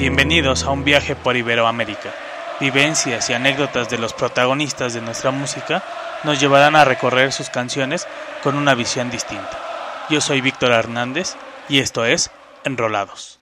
Bienvenidos a un viaje por Iberoamérica. Vivencias y anécdotas de los protagonistas de nuestra música nos llevarán a recorrer sus canciones con una visión distinta. Yo soy Víctor Hernández y esto es Enrolados.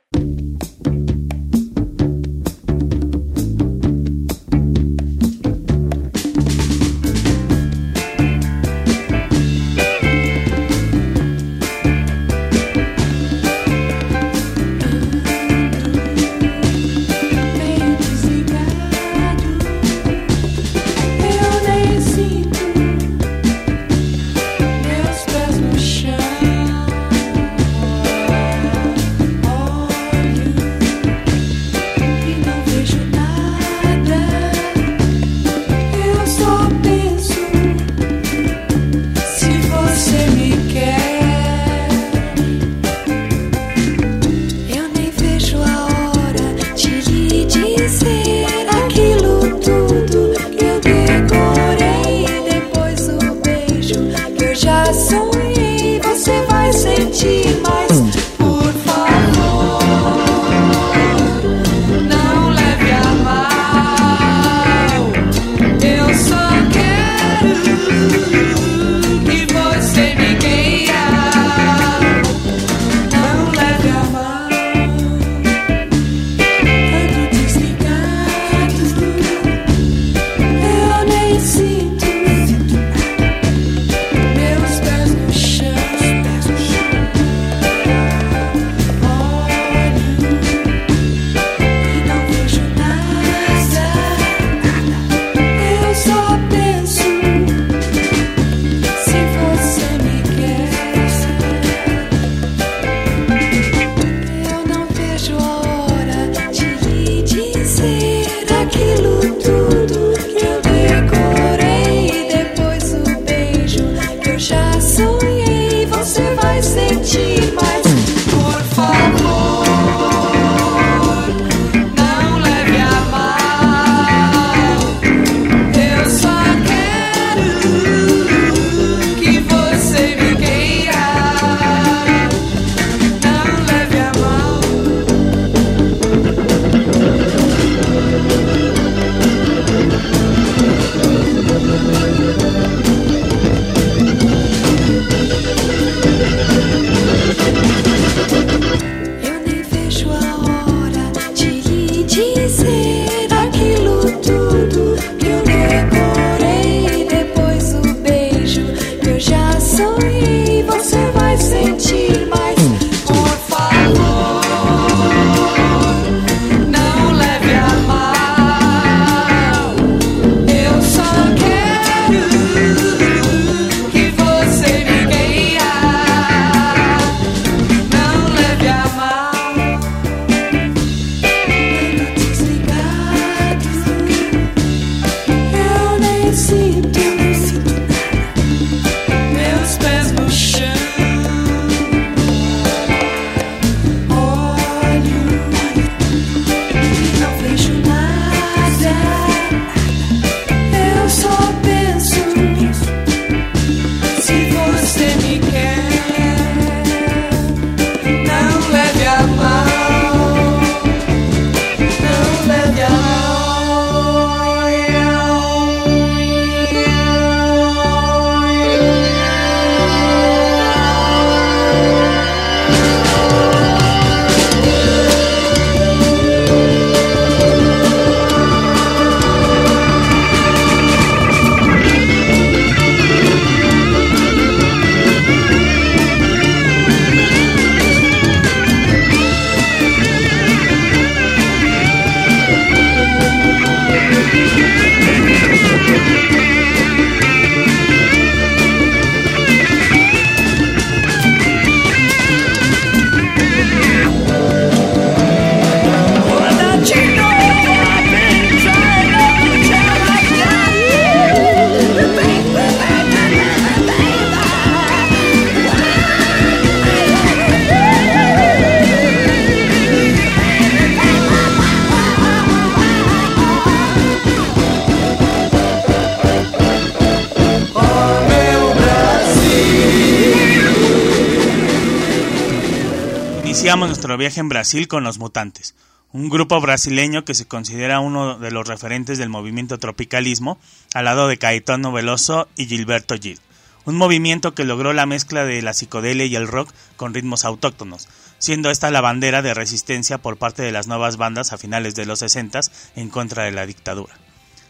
Viaje en Brasil con los Mutantes, un grupo brasileño que se considera uno de los referentes del movimiento tropicalismo, al lado de Caetano Veloso y Gilberto Gil. Un movimiento que logró la mezcla de la psicodelia y el rock con ritmos autóctonos, siendo esta la bandera de resistencia por parte de las nuevas bandas a finales de los 60 en contra de la dictadura.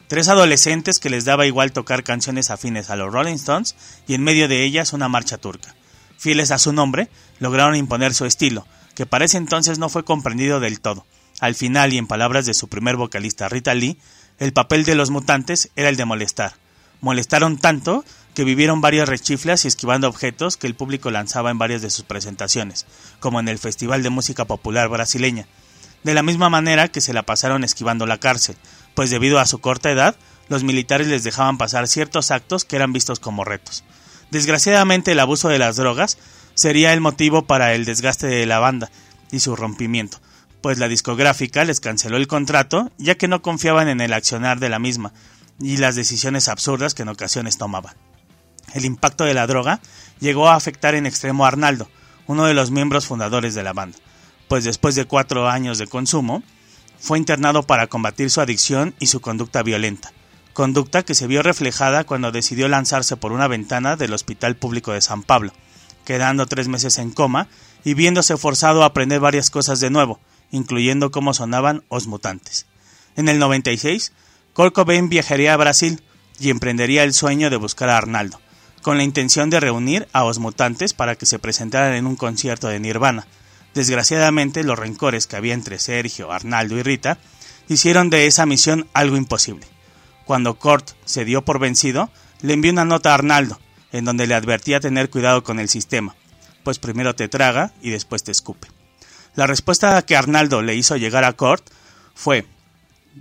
Tres adolescentes que les daba igual tocar canciones afines a los Rolling Stones y en medio de ellas una marcha turca. Fieles a su nombre, lograron imponer su estilo, que para entonces no fue comprendido del todo. Al final, y en palabras de su primer vocalista Rita Lee, el papel de los mutantes era el de molestar. Molestaron tanto que vivieron varias rechiflas y esquivando objetos que el público lanzaba en varias de sus presentaciones, como en el Festival de Música Popular brasileña. De la misma manera que se la pasaron esquivando la cárcel, pues debido a su corta edad, los militares les dejaban pasar ciertos actos que eran vistos como retos. Desgraciadamente el abuso de las drogas sería el motivo para el desgaste de la banda y su rompimiento, pues la discográfica les canceló el contrato ya que no confiaban en el accionar de la misma y las decisiones absurdas que en ocasiones tomaban. El impacto de la droga llegó a afectar en extremo a Arnaldo, uno de los miembros fundadores de la banda, pues después de cuatro años de consumo, fue internado para combatir su adicción y su conducta violenta, conducta que se vio reflejada cuando decidió lanzarse por una ventana del Hospital Público de San Pablo, quedando tres meses en coma y viéndose forzado a aprender varias cosas de nuevo, incluyendo cómo sonaban os mutantes. En el 96, Kurt Cobain viajaría a Brasil y emprendería el sueño de buscar a Arnaldo, con la intención de reunir a os mutantes para que se presentaran en un concierto de Nirvana. Desgraciadamente, los rencores que había entre Sergio, Arnaldo y Rita hicieron de esa misión algo imposible. Cuando Kurt se dio por vencido, le envió una nota a Arnaldo, en donde le advertía tener cuidado con el sistema, pues primero te traga y después te escupe. La respuesta que Arnaldo le hizo llegar a Kurt fue,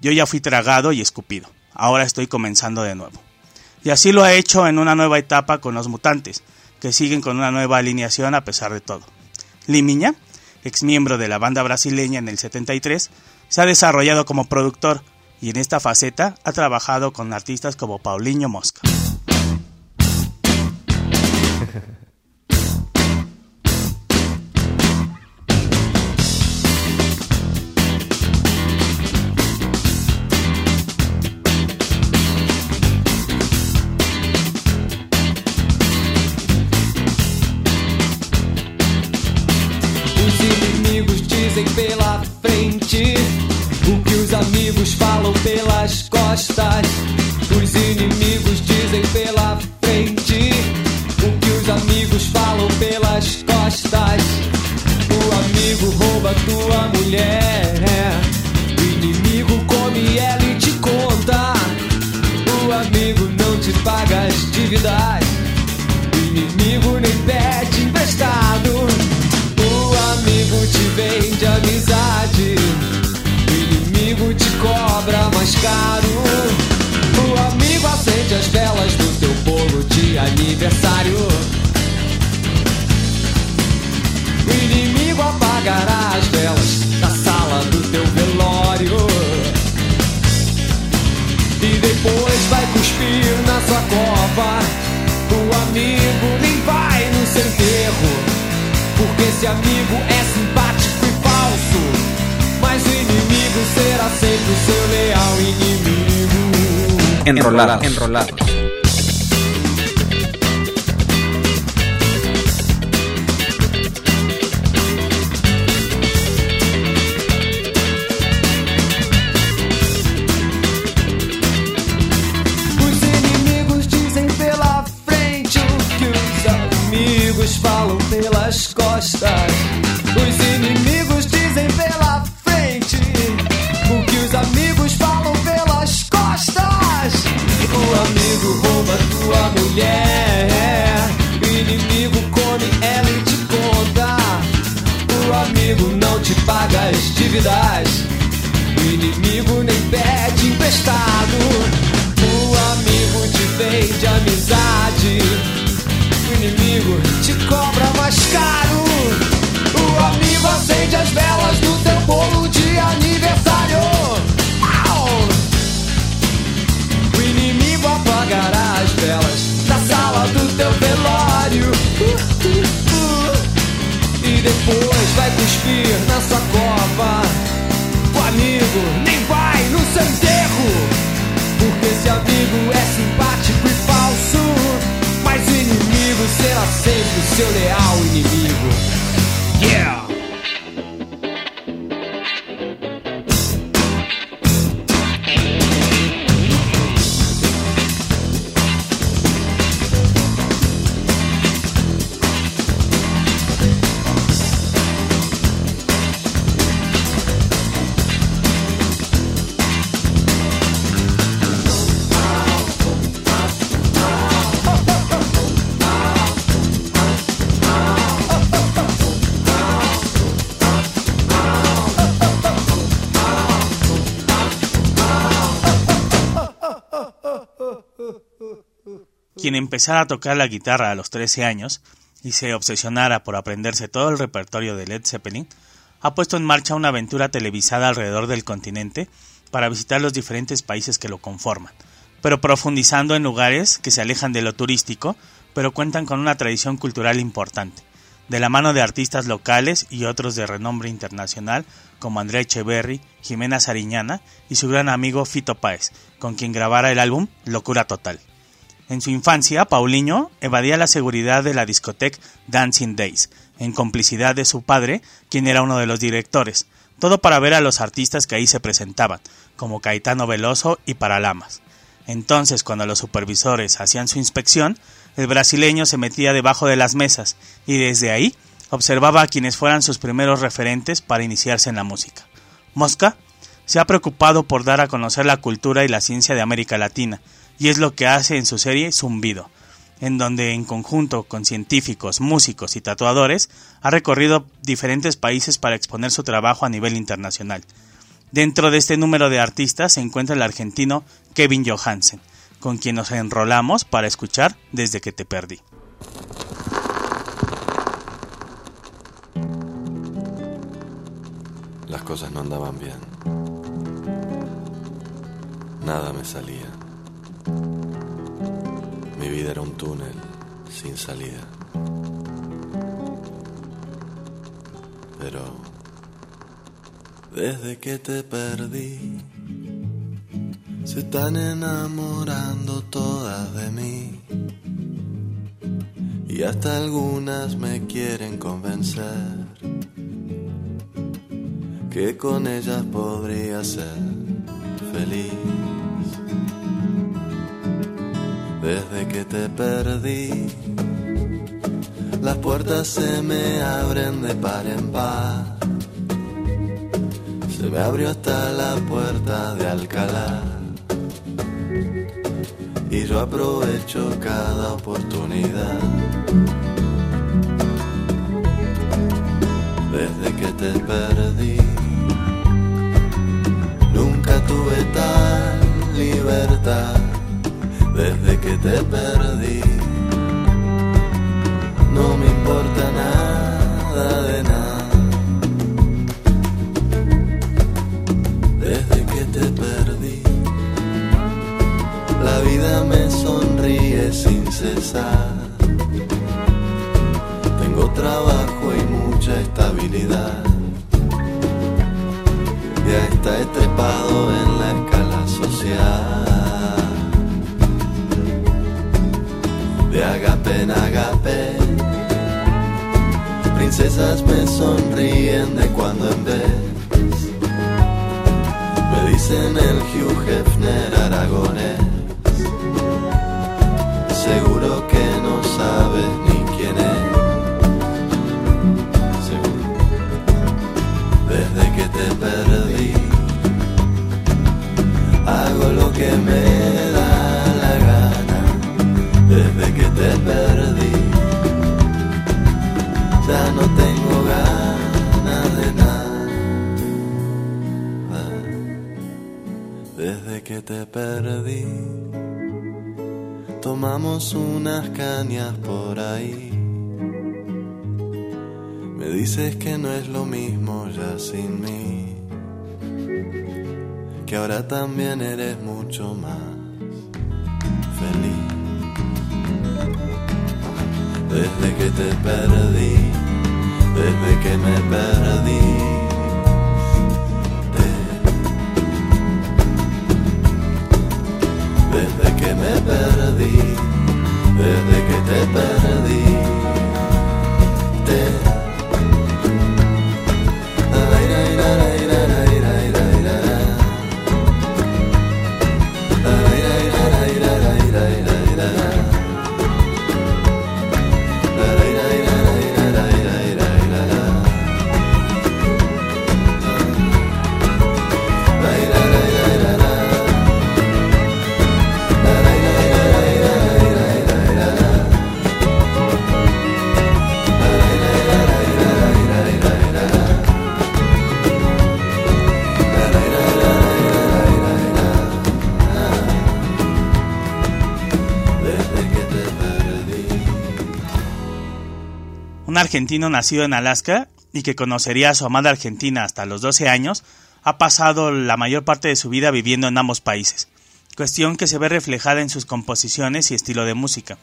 yo ya fui tragado y escupido, ahora estoy comenzando de nuevo. Y así lo ha hecho en una nueva etapa con los mutantes, que siguen con una nueva alineación a pesar de todo. Limiña, ex miembro de la banda brasileña en el 73, se ha desarrollado como productor y en esta faceta ha trabajado con artistas como Paulinho Mosca. Os inimigos dizem pela frente o que os amigos falam pelas costas. yeah. Amigo é simpático e falso. Mas o inimigo será sempre o seu leal inimigo. Enrolados. Enrolados. As costas. na sua cova, O amigo nem vai no seu enterro, porque esse amigo é simpático e falso. Mas o inimigo será sempre o seu leal inimigo. Quien empezara a tocar la guitarra a los 13 años y se obsesionara por aprenderse todo el repertorio de Led Zeppelin, ha puesto en marcha una aventura televisada alrededor del continente para visitar los diferentes países que lo conforman, pero profundizando en lugares que se alejan de lo turístico, pero cuentan con una tradición cultural importante, de la mano de artistas locales y otros de renombre internacional como Andrea Echeverry, Jimena Sariñana y su gran amigo Fito Páez, con quien grabara el álbum Locura Total. En su infancia, Paulinho evadía la seguridad de la discoteca Dancing Days, en complicidad de su padre, quien era uno de los directores, todo para ver a los artistas que ahí se presentaban, como Caetano Veloso y Paralamas. Entonces, cuando los supervisores hacían su inspección, el brasileño se metía debajo de las mesas y desde ahí observaba a quienes fueran sus primeros referentes para iniciarse en la música. Mosca se ha preocupado por dar a conocer la cultura y la ciencia de América Latina, y es lo que hace en su serie Zumbido, en donde en conjunto con científicos, músicos y tatuadores ha recorrido diferentes países para exponer su trabajo a nivel internacional. Dentro de este número de artistas se encuentra el argentino Kevin Johansen, con quien nos enrolamos para escuchar Desde que te perdí. Las cosas no andaban bien. Nada me salía. Mi vida era un túnel sin salida. Pero desde que te perdí, se están enamorando todas de mí. Y hasta algunas me quieren convencer que con ellas podría ser feliz. Desde que te perdí, las puertas se me abren de par en par. Se me abrió hasta la puerta de Alcalá. Y yo aprovecho cada oportunidad. Desde que te perdí, nunca tuve tal libertad. Desde que te perdí, no me importa nada de nada. Desde que te perdí, la vida me sonríe sin cesar. Tengo trabajo y mucha estabilidad. Ya está estrepado en la escala social. De agape en agape, princesas me sonríen de cuando en vez. Me dicen el Hugh Hefner aragonés. Que te perdí tomamos unas cañas por ahí. Me dices que no es lo mismo ya sin mí, que ahora también eres mucho más feliz. Desde que te perdí, desde que me perdí. Desde que me perdí, desde que te perdí. Un argentino nacido en Alaska y que conocería a su amada Argentina hasta los 12 años, ha pasado la mayor parte de su vida viviendo en ambos países, cuestión que se ve reflejada en sus composiciones y estilo de música.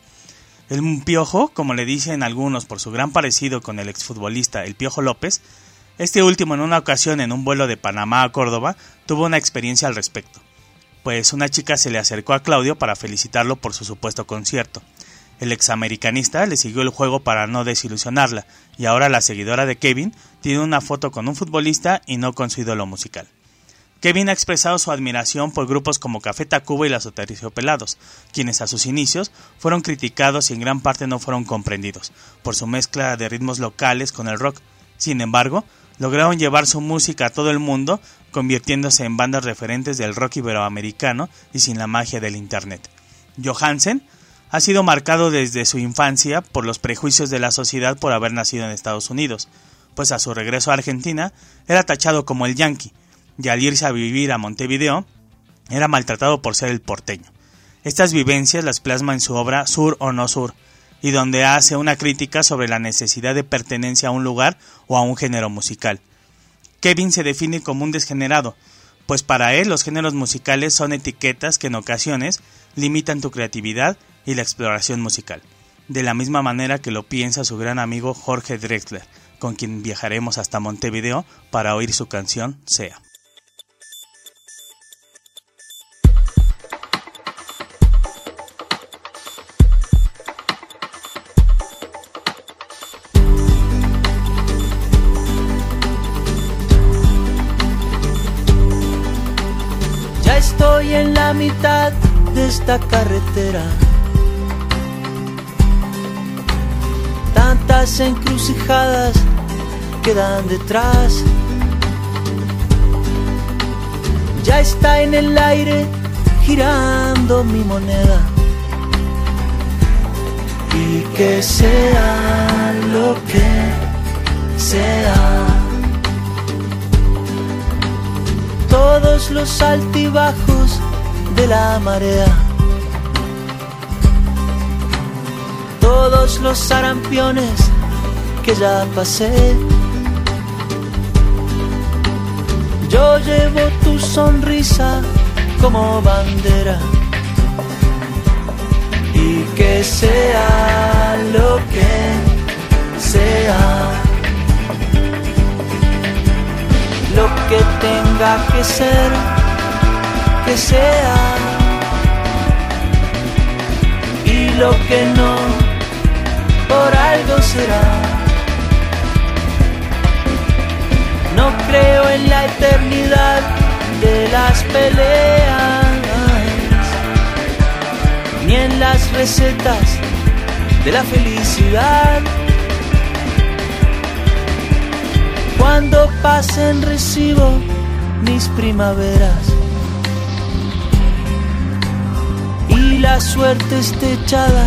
El Piojo, como le dicen algunos por su gran parecido con el exfutbolista El Piojo López, este último en una ocasión en un vuelo de Panamá a Córdoba tuvo una experiencia al respecto, pues una chica se le acercó a Claudio para felicitarlo por su supuesto concierto. El examericanista le siguió el juego para no desilusionarla, y ahora la seguidora de Kevin tiene una foto con un futbolista y no con su ídolo musical. Kevin ha expresado su admiración por grupos como Café Tacuba y los Aterciopelados, quienes a sus inicios fueron criticados y en gran parte no fueron comprendidos, por su mezcla de ritmos locales con el rock. Sin embargo, lograron llevar su música a todo el mundo, convirtiéndose en bandas referentes del rock iberoamericano y sin la magia del Internet. Johansen ha sido marcado desde su infancia por los prejuicios de la sociedad por haber nacido en Estados Unidos, pues a su regreso a Argentina era tachado como el yankee, y al irse a vivir a Montevideo era maltratado por ser el porteño. Estas vivencias las plasma en su obra Sur o no Sur, y donde hace una crítica sobre la necesidad de pertenencia a un lugar o a un género musical. Kevin se define como un desgenerado, pues para él los géneros musicales son etiquetas que en ocasiones limitan tu creatividad y la exploración musical, de la misma manera que lo piensa su gran amigo Jorge Drexler, con quien viajaremos hasta Montevideo para oír su canción Sea. Ya estoy en la mitad de esta carretera. Tantas encrucijadas quedan detrás. Ya está en el aire girando mi moneda. Y que sea lo que sea. todos los altibajos de la marea, todos los sarampiones que ya pasé. Yo llevo tu sonrisa como bandera y que sea lo que sea. lo que tenga que ser, que sea. Y lo que no, por algo será. No creo en la eternidad de las peleas, ni en las recetas de la felicidad. Cuando pasen recibo mis primaveras y la suerte esté echada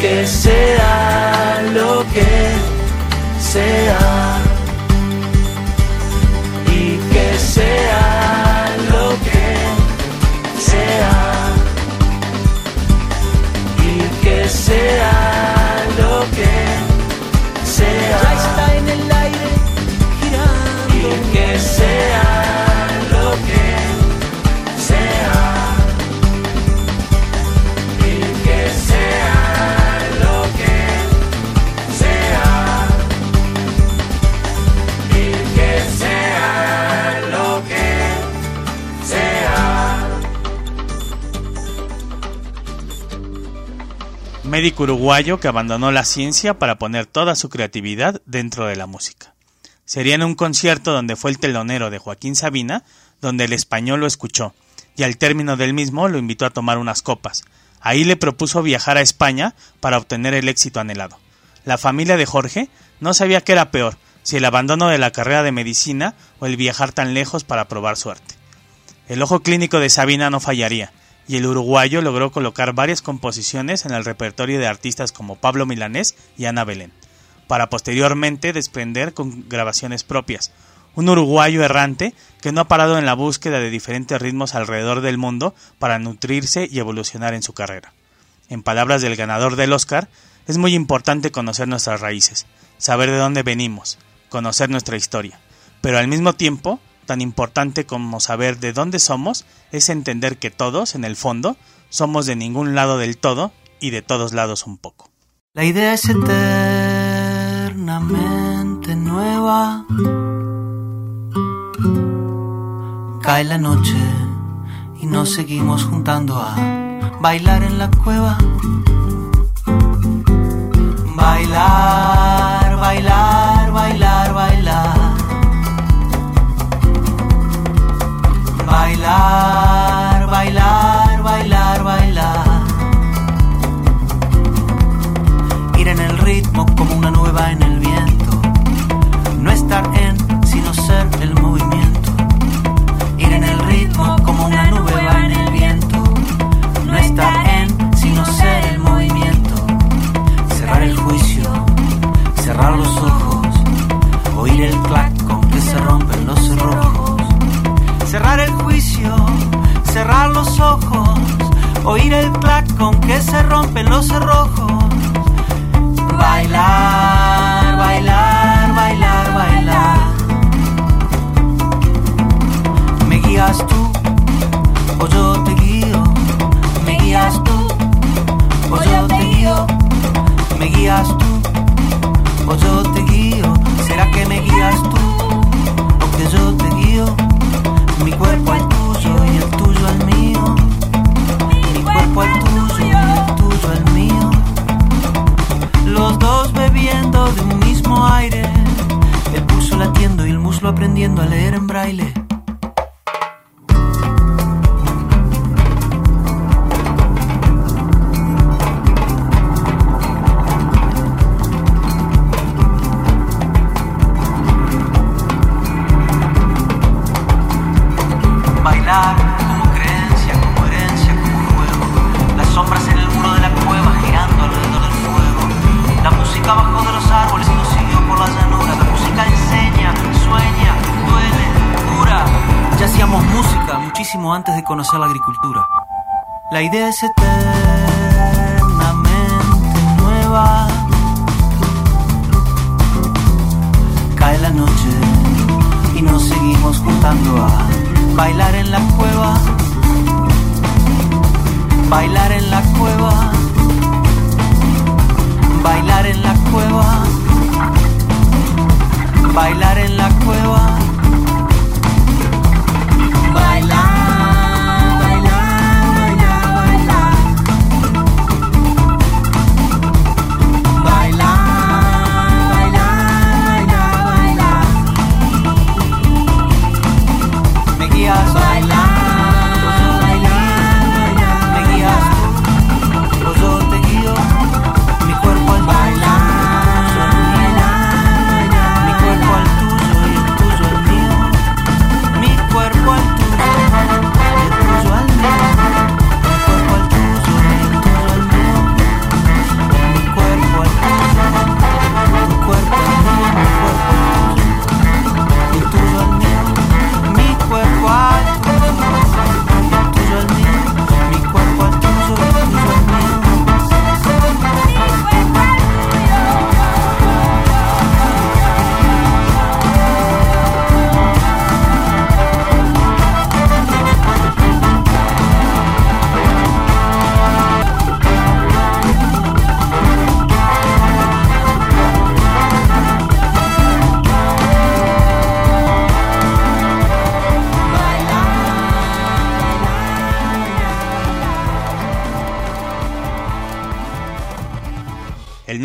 Que sea lo que sea. Y que sea lo que sea. Y que sea lo que médico uruguayo que abandonó la ciencia para poner toda su creatividad dentro de la música. Sería en un concierto donde fue el telonero de Joaquín Sabina, donde el español lo escuchó, y al término del mismo lo invitó a tomar unas copas. Ahí le propuso viajar a España para obtener el éxito anhelado. La familia de Jorge no sabía qué era peor, si el abandono de la carrera de medicina o el viajar tan lejos para probar suerte. El ojo clínico de Sabina no fallaría, y el uruguayo logró colocar varias composiciones en el repertorio de artistas como Pablo Milanés y Ana Belén, para posteriormente desprender con grabaciones propias. Un uruguayo errante que no ha parado en la búsqueda de diferentes ritmos alrededor del mundo para nutrirse y evolucionar en su carrera. En palabras del ganador del Oscar, es muy importante conocer nuestras raíces, saber de dónde venimos, conocer nuestra historia, pero al mismo tiempo, tan importante como saber de dónde somos es entender que todos, en el fondo, somos de ningún lado del todo y de todos lados un poco. La idea es eternamente nueva. Cae la noche y nos seguimos juntando a bailar en la cueva. Bailar, bailar, Bailar, cerrar los ojos. Oír el clac con que se rompen los cerrojos. Bailar, bailar, bailar, bailar. Me guías tú, o yo te guío. Me guías tú, o yo te guío. Me guías tú, o yo te guío. ¿Será que me guías tú,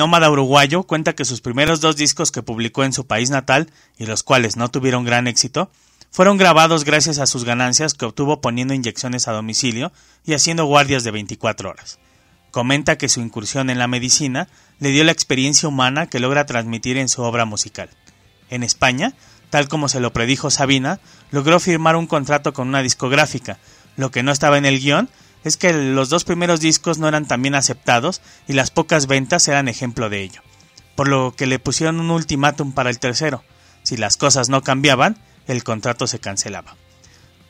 nómada uruguayo cuenta que sus primeros dos discos que publicó en su país natal, y los cuales no tuvieron gran éxito, fueron grabados gracias a sus ganancias que obtuvo poniendo inyecciones a domicilio y haciendo guardias de 24 horas. Comenta que su incursión en la medicina le dio la experiencia humana que logra transmitir en su obra musical. En España, tal como se lo predijo Sabina, logró firmar un contrato con una discográfica. Lo que no estaba en el guion es que los dos primeros discos no eran tan bien aceptados y las pocas ventas eran ejemplo de ello. Por lo que le pusieron un ultimátum para el tercero. Si las cosas no cambiaban, el contrato se cancelaba.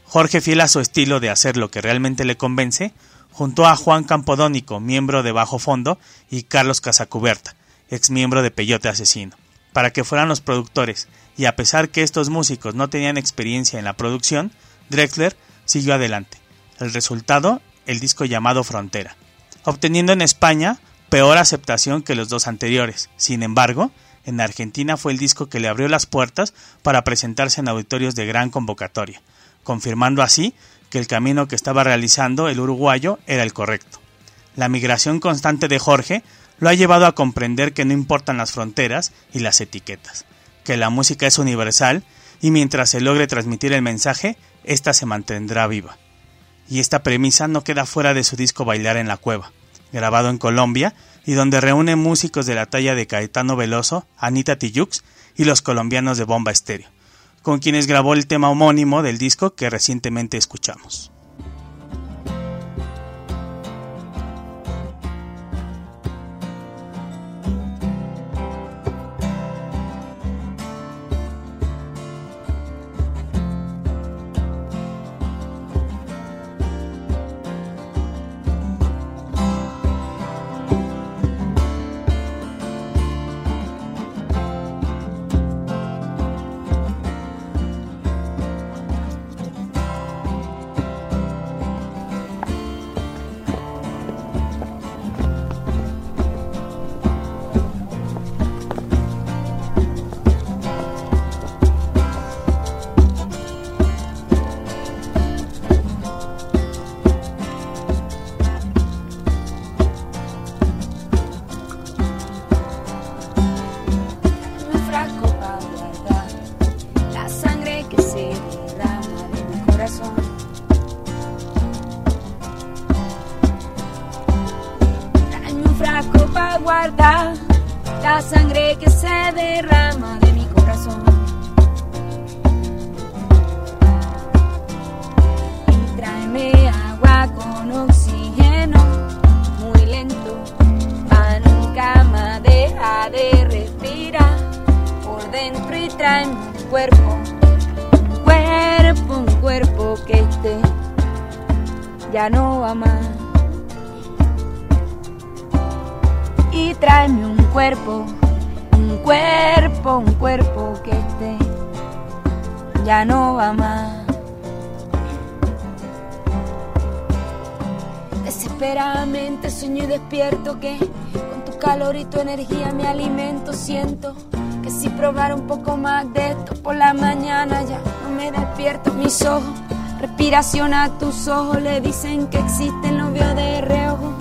Jorge, fiel a su estilo de hacer lo que realmente le convence, juntó a Juan Campodónico, miembro de Bajo Fondo, y Carlos Casacuberta, ex miembro de Peyote Asesino, para que fueran los productores, y a pesar que estos músicos no tenían experiencia en la producción, Drexler siguió adelante. El resultado, el disco llamado Frontera, obteniendo en España peor aceptación que los dos anteriores. Sin embargo, en Argentina fue el disco que le abrió las puertas para presentarse en auditorios de gran convocatoria, confirmando así que el camino que estaba realizando el uruguayo era el correcto. La migración constante de Jorge lo ha llevado a comprender que no importan las fronteras y las etiquetas, que la música es universal y mientras se logre transmitir el mensaje, ésta se mantendrá viva. Y esta premisa no queda fuera de su disco Bailar en la Cueva, grabado en Colombia y donde reúne músicos de la talla de Caetano Veloso, Anita Tijux y los colombianos de Bomba Estéreo, con quienes grabó el tema homónimo del disco que recientemente escuchamos. Oxígeno muy lento para nunca más dejar de respirar por dentro y tráeme un cuerpo, un cuerpo, un cuerpo que esté ya no va más. Y tráeme un cuerpo, un cuerpo, un cuerpo que esté ya no va más. Desesperadamente sueño y despierto que con tu calor y tu energía me alimento. Siento que si probara un poco más de esto por la mañana ya no me despierto. Mis ojos, respiración a tus ojos le dicen que existen, lo veo de reojo.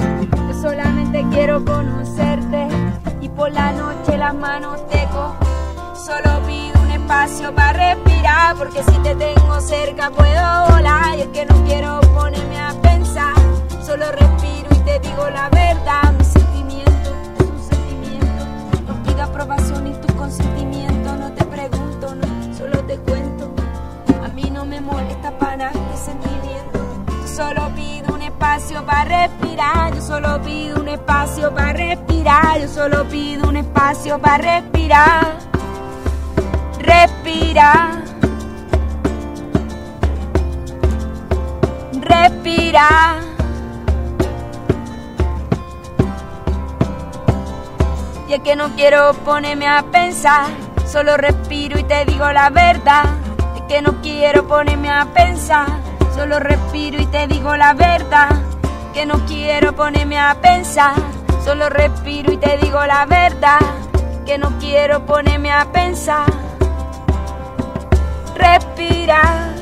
Yo solamente quiero conocerte y por la noche las manos te cojo. Solo pido un espacio para respirar porque si te tengo cerca puedo volar y es que no quiero ponerme a pensar. Solo respiro y te digo la verdad, mi sentimiento es un sentimiento. No pido aprobación ni tu consentimiento, no te pregunto, no, solo te cuento. A mí no me molesta para este sentimiento. Yo solo pido un espacio para respirar, yo solo pido un espacio para respirar, yo solo pido un espacio para respirar. Respira. Respira. Que no quiero ponerme a pensar, solo respiro y te digo la verdad. Que no quiero ponerme a pensar, solo respiro y te digo la verdad. Que no quiero ponerme a pensar, solo respiro y te digo la verdad. Que no quiero ponerme a pensar. Respira.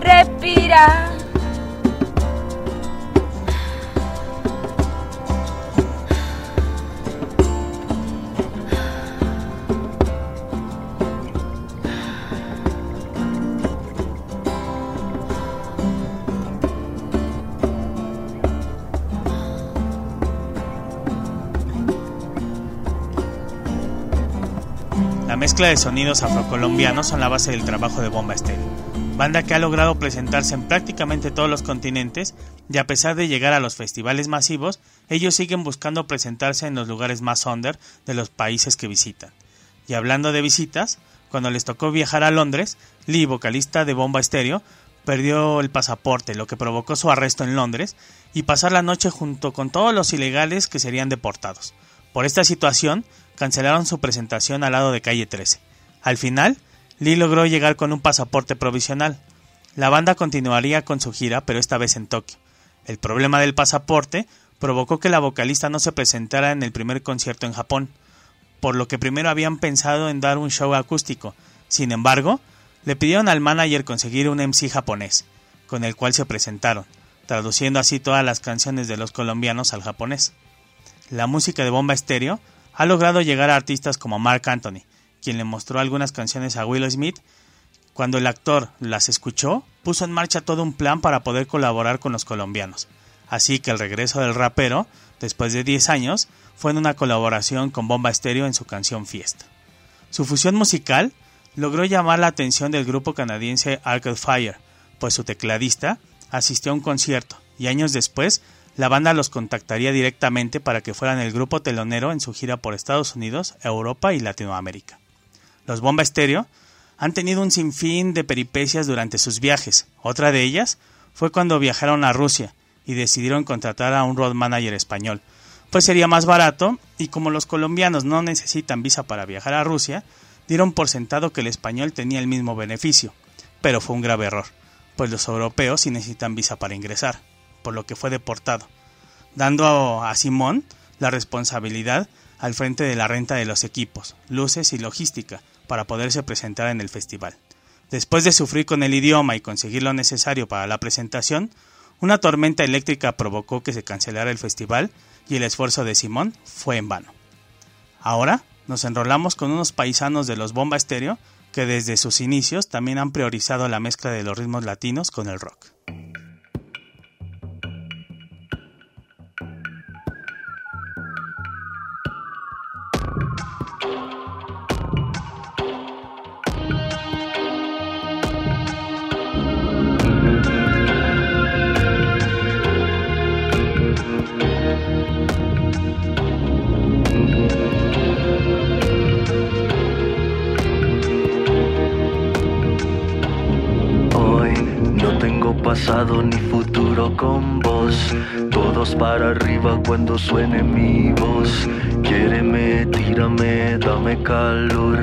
Respira. De sonidos afrocolombianos son la base del trabajo de Bomba Estéreo, banda que ha logrado presentarse en prácticamente todos los continentes y a pesar de llegar a los festivales masivos, ellos siguen buscando presentarse en los lugares más under de los países que visitan. Y hablando de visitas, cuando les tocó viajar a Londres, Lee, vocalista de Bomba Estéreo, perdió el pasaporte, lo que provocó su arresto en Londres y pasar la noche junto con todos los ilegales que serían deportados. Por esta situación, cancelaron su presentación al lado de calle 13. Al final, Lee logró llegar con un pasaporte provisional. La banda continuaría con su gira, pero esta vez en Tokio. El problema del pasaporte provocó que la vocalista no se presentara en el primer concierto en Japón, por lo que primero habían pensado en dar un show acústico. Sin embargo, le pidieron al manager conseguir un MC japonés, con el cual se presentaron, traduciendo así todas las canciones de los colombianos al japonés. La música de Bomba Estéreo ha logrado llegar a artistas como Mark Anthony, quien le mostró algunas canciones a Will Smith. Cuando el actor las escuchó, puso en marcha todo un plan para poder colaborar con los colombianos. Así que el regreso del rapero, después de 10 años, fue en una colaboración con Bomba Estéreo en su canción Fiesta. Su fusión musical logró llamar la atención del grupo canadiense Arcade Fire, pues su tecladista asistió a un concierto y años después la banda los contactaría directamente para que fueran el grupo telonero en su gira por Estados Unidos, Europa y Latinoamérica. Los Bomba Estéreo han tenido un sinfín de peripecias durante sus viajes. Otra de ellas fue cuando viajaron a Rusia y decidieron contratar a un road manager español, pues sería más barato y como los colombianos no necesitan visa para viajar a Rusia, dieron por sentado que el español tenía el mismo beneficio, pero fue un grave error, pues los europeos sí necesitan visa para ingresar, por lo que fue deportado, dando a Simón la responsabilidad al frente de la renta de los equipos, luces y logística para poderse presentar en el festival. Después de sufrir con el idioma y conseguir lo necesario para la presentación, una tormenta eléctrica provocó que se cancelara el festival y el esfuerzo de Simón fue en vano. Ahora nos enrolamos con unos paisanos de los Bomba Estéreo que desde sus inicios también han priorizado la mezcla de los ritmos latinos con el rock. Pasado ni futuro con vos. Todos para arriba cuando suene mi voz. Quiéreme, tírame, dame calor.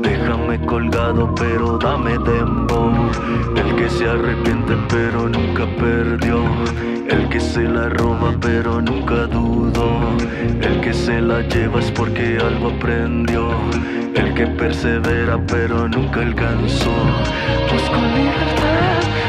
Déjame colgado, pero dame dembow. El que se arrepiente, pero nunca perdió. El que se la roba, pero nunca dudó. El que se la lleva es porque algo aprendió. El que persevera, pero nunca alcanzó. Busco libertad,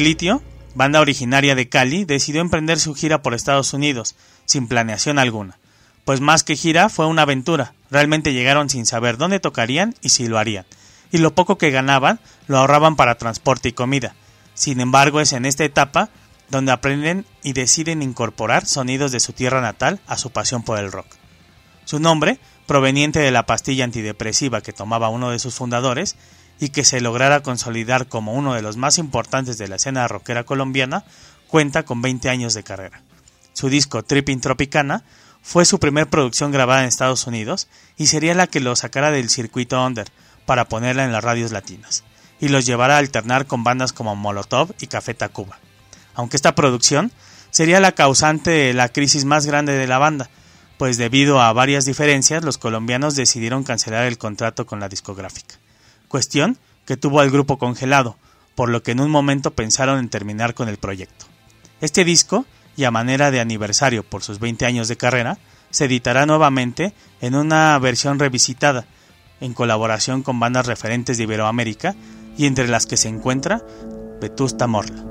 Superlitio, banda originaria de Cali, decidió emprender su gira por Estados Unidos, sin planeación alguna. Pues más que gira, fue una aventura. Realmente llegaron sin saber dónde tocarían y si lo harían. Y lo poco que ganaban lo ahorraban para transporte y comida. Sin embargo, es en esta etapa donde aprenden y deciden incorporar sonidos de su tierra natal a su pasión por el rock. Su nombre, proveniente de la pastilla antidepresiva que tomaba uno de sus fundadores, y que se lograra consolidar como uno de los más importantes de la escena rockera colombiana, cuenta con 20 años de carrera. Su disco Tripping Tropicana fue su primer producción grabada en Estados Unidos y sería la que lo sacara del circuito under para ponerla en las radios latinas y los llevara a alternar con bandas como Molotov y Café Tacuba. Aunque esta producción sería la causante de la crisis más grande de la banda, pues debido a varias diferencias los colombianos decidieron cancelar el contrato con la discográfica cuestión que tuvo al grupo congelado, por lo que en un momento pensaron en terminar con el proyecto. Este disco, y a manera de aniversario por sus 20 años de carrera, se editará nuevamente en una versión revisitada, en colaboración con bandas referentes de Iberoamérica, y entre las que se encuentra Vetusta Morla.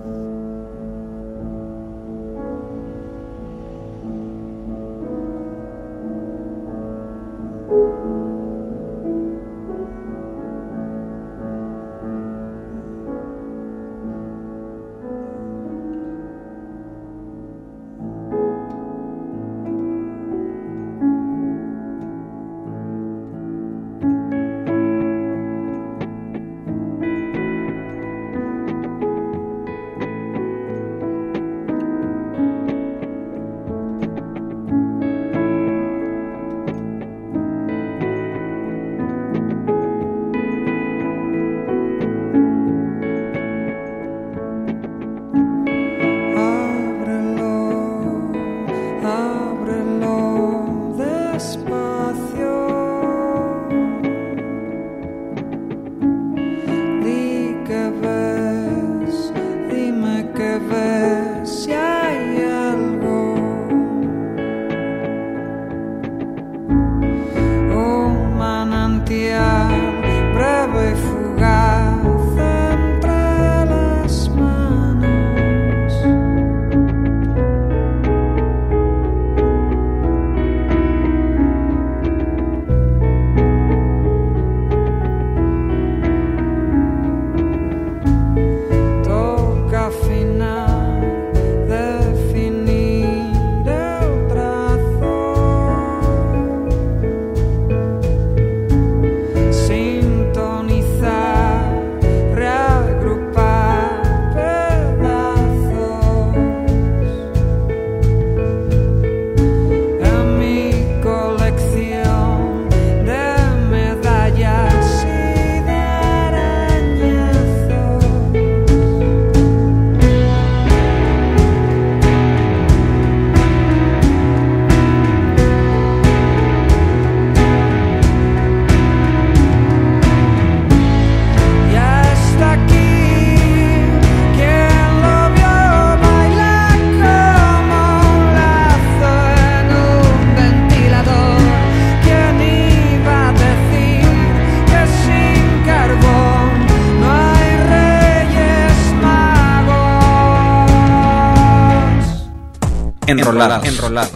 Enrolados. Enrolados.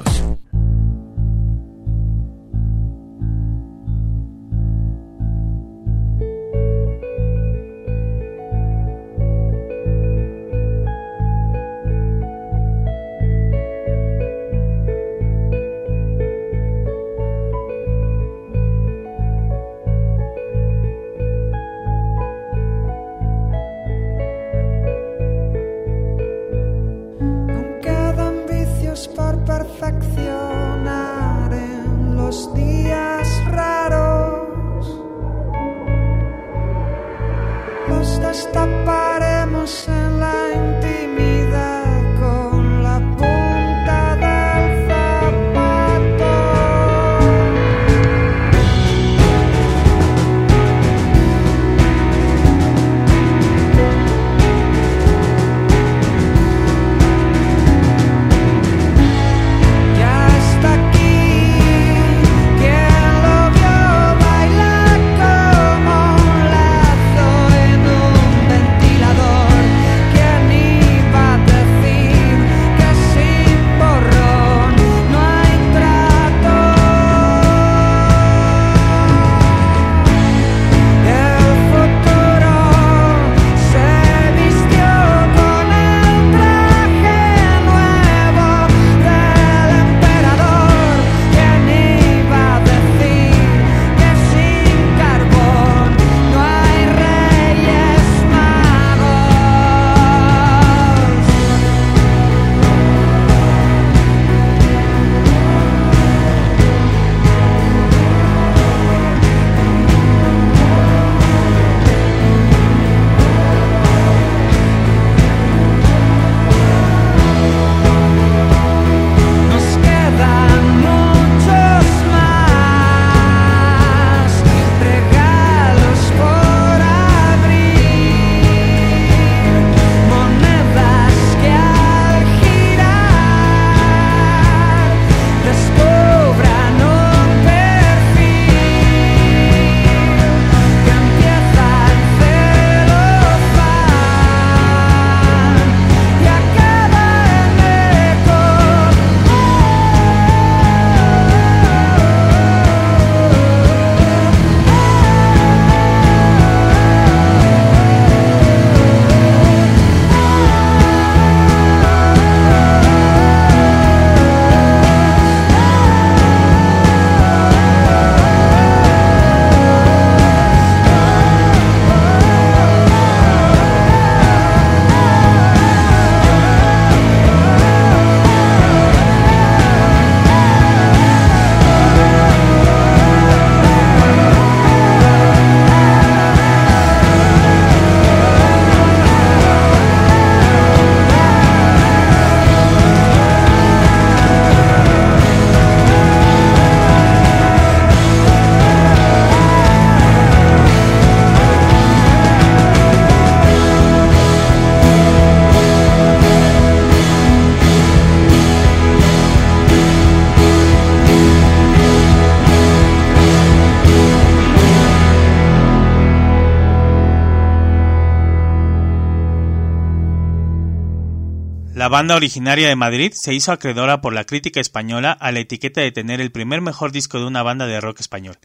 Banda originaria de Madrid se hizo acreedora por la crítica española a la etiqueta de tener el primer mejor disco de una banda de rock español,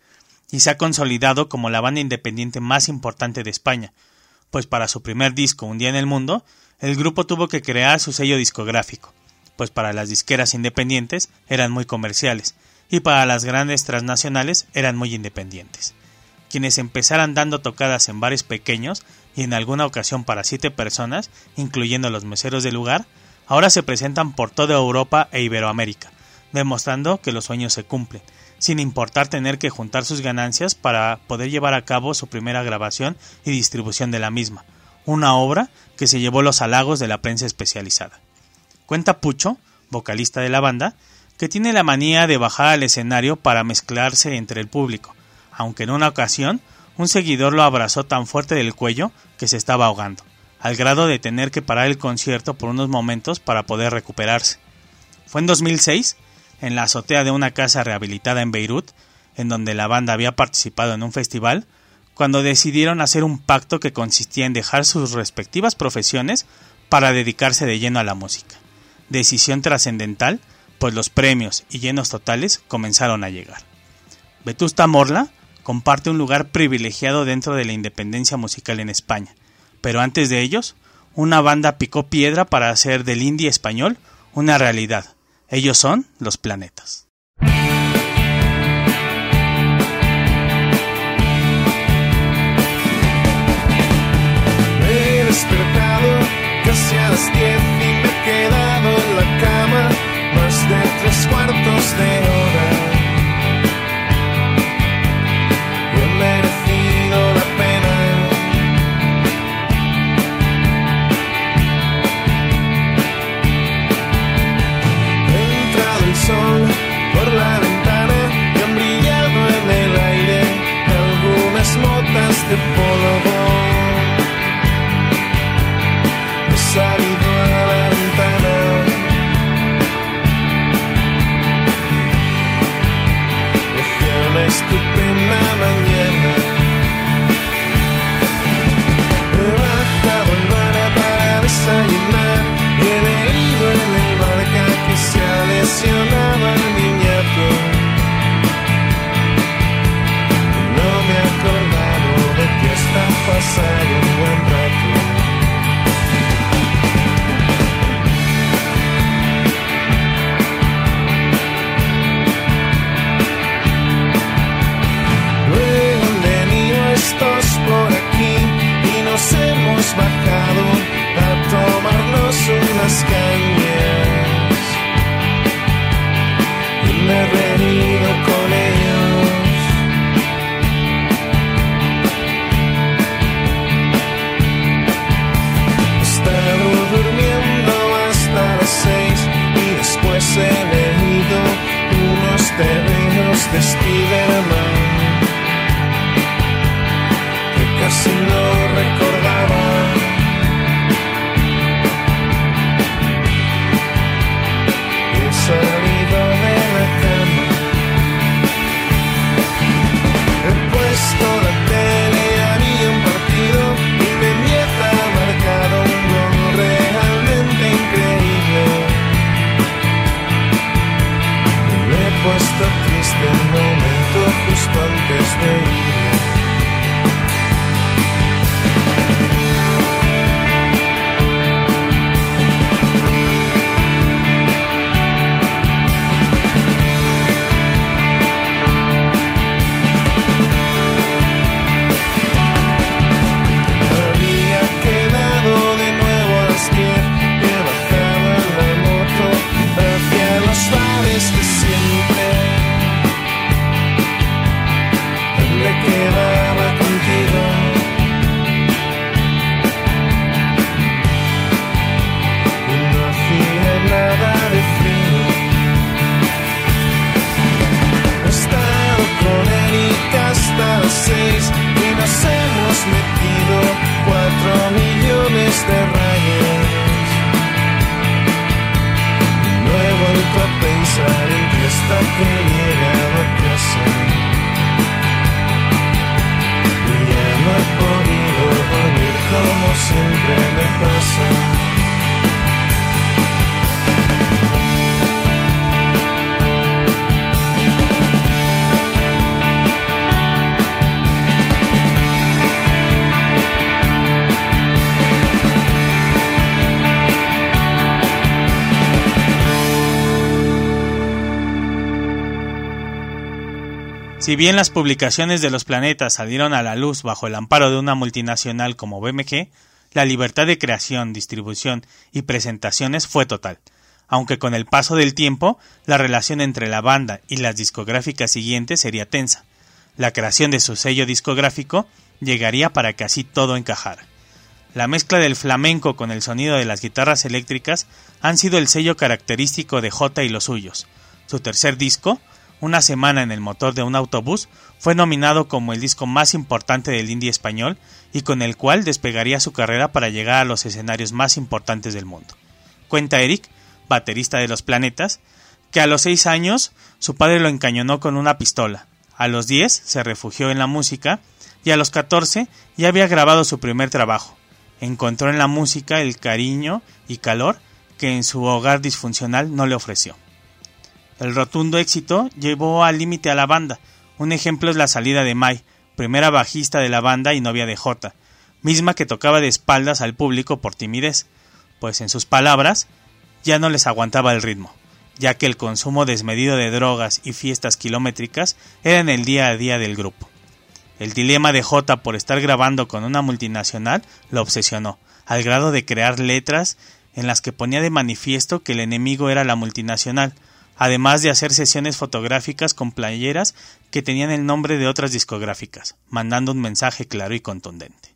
y se ha consolidado como la banda independiente más importante de España, pues para su primer disco Un día en el mundo, el grupo tuvo que crear su sello discográfico, pues para las disqueras independientes eran muy comerciales, y para las grandes transnacionales eran muy independientes. Quienes empezaran dando tocadas en bares pequeños y en alguna ocasión para siete personas, incluyendo los meseros del lugar, ahora se presentan por toda Europa e Iberoamérica, demostrando que los sueños se cumplen, sin importar tener que juntar sus ganancias para poder llevar a cabo su primera grabación y distribución de la misma, una obra que se llevó los halagos de la prensa especializada. Cuenta Pucho, vocalista de la banda, que tiene la manía de bajar al escenario para mezclarse entre el público, aunque en una ocasión un seguidor lo abrazó tan fuerte del cuello que se estaba ahogando, al grado de tener que parar el concierto por unos momentos para poder recuperarse. Fue en 2006, en la azotea de una casa rehabilitada en Beirut, en donde la banda había participado en un festival, cuando decidieron hacer un pacto que consistía en dejar sus respectivas profesiones para dedicarse de lleno a la música. Decisión trascendental, pues los premios y llenos totales comenzaron a llegar. Vetusta Morla comparte un lugar privilegiado dentro de la independencia musical en España, pero antes de ellos, una banda picó piedra para hacer del indie español una realidad. Ellos son los planetas. He despertado casi a las diez y me he quedado en la cama más de tres cuartos de hora. the ball of oh, Si bien las publicaciones de los planetas salieron a la luz bajo el amparo de una multinacional como BMG, la libertad de creación, distribución y presentaciones fue total, aunque con el paso del tiempo la relación entre la banda y las discográficas siguientes sería tensa. La creación de su sello discográfico llegaría para que así todo encajara. La mezcla del flamenco con el sonido de las guitarras eléctricas han sido el sello característico de J y los suyos. Su tercer disco, Una semana en el motor de un autobús, fue nominado como el disco más importante del indie español y con el cual despegaría su carrera para llegar a los escenarios más importantes del mundo. Cuenta Eric, baterista de Los Planetas, que a los seis años su padre lo encañonó con una pistola, a los diez se refugió en la música y a los catorce ya había grabado su primer trabajo. Encontró en la música el cariño y calor que en su hogar disfuncional no le ofreció. El rotundo éxito llevó al límite a la banda. Un ejemplo es la salida de Mai, primera bajista de la banda y novia de J, misma que tocaba de espaldas al público por timidez, pues en sus palabras ya no les aguantaba el ritmo, ya que el consumo desmedido de drogas y fiestas kilométricas eran el día a día del grupo. El dilema de J por estar grabando con una multinacional lo obsesionó, al grado de crear letras en las que ponía de manifiesto que el enemigo era la multinacional, además de hacer sesiones fotográficas con playeras que tenían el nombre de otras discográficas, mandando un mensaje claro y contundente.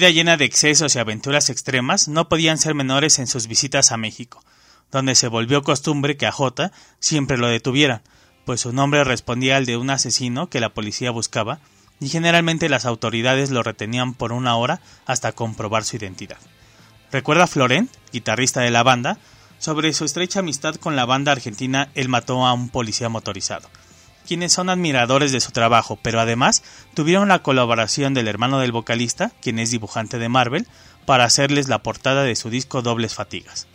Vida llena de excesos y aventuras extremas no podían ser menores en sus visitas a México, donde se volvió costumbre que a J siempre lo detuvieran, pues su nombre respondía al de un asesino que la policía buscaba, y generalmente las autoridades lo retenían por una hora hasta comprobar su identidad. Recuerda Florent, guitarrista de la banda, sobre su estrecha amistad con la banda argentina Él mató a un policía motorizado, quienes son admiradores de su trabajo, pero además tuvieron la colaboración del hermano del vocalista, quien es dibujante de Marvel, para hacerles la portada de su disco Dobles Fatigas.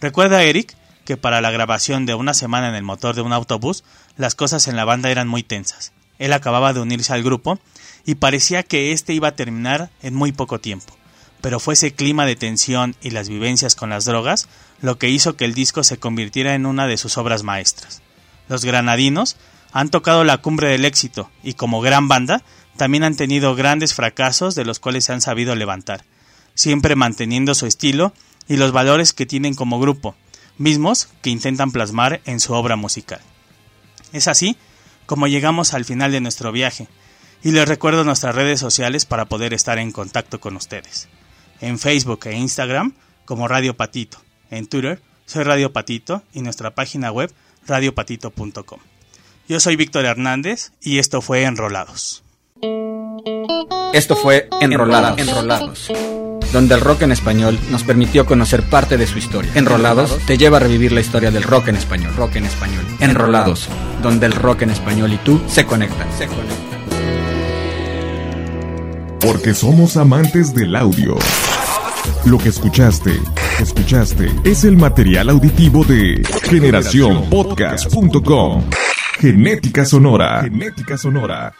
Recuerda Eric que para la grabación de una semana en el motor de un autobús, las cosas en la banda eran muy tensas. Él acababa de unirse al grupo y parecía que este iba a terminar en muy poco tiempo. Pero fue ese clima de tensión y las vivencias con las drogas lo que hizo que el disco se convirtiera en una de sus obras maestras. Los granadinos han tocado la cumbre del éxito y como gran banda también han tenido grandes fracasos de los cuales se han sabido levantar, siempre manteniendo su estilo y los valores que tienen como grupo, mismos que intentan plasmar en su obra musical. Es así como llegamos al final de nuestro viaje, y les recuerdo nuestras redes sociales para poder estar en contacto con ustedes. En Facebook e Instagram como Radio Patito, en Twitter soy Radio Patito y nuestra página web radiopatito.com. Yo soy Víctor Hernández y esto fue Enrolados. Esto fue Enrolados, Enrolados, donde el rock en español nos permitió conocer parte de su historia. Enrolados te lleva a revivir la historia del rock en español, rock en español. Enrolados, donde el rock en español y tú se conectan, se conectan. Porque somos amantes del audio. Lo que escuchaste, escuchaste, es el material auditivo de generacionpodcast.com. Genética sonora. Genética sonora.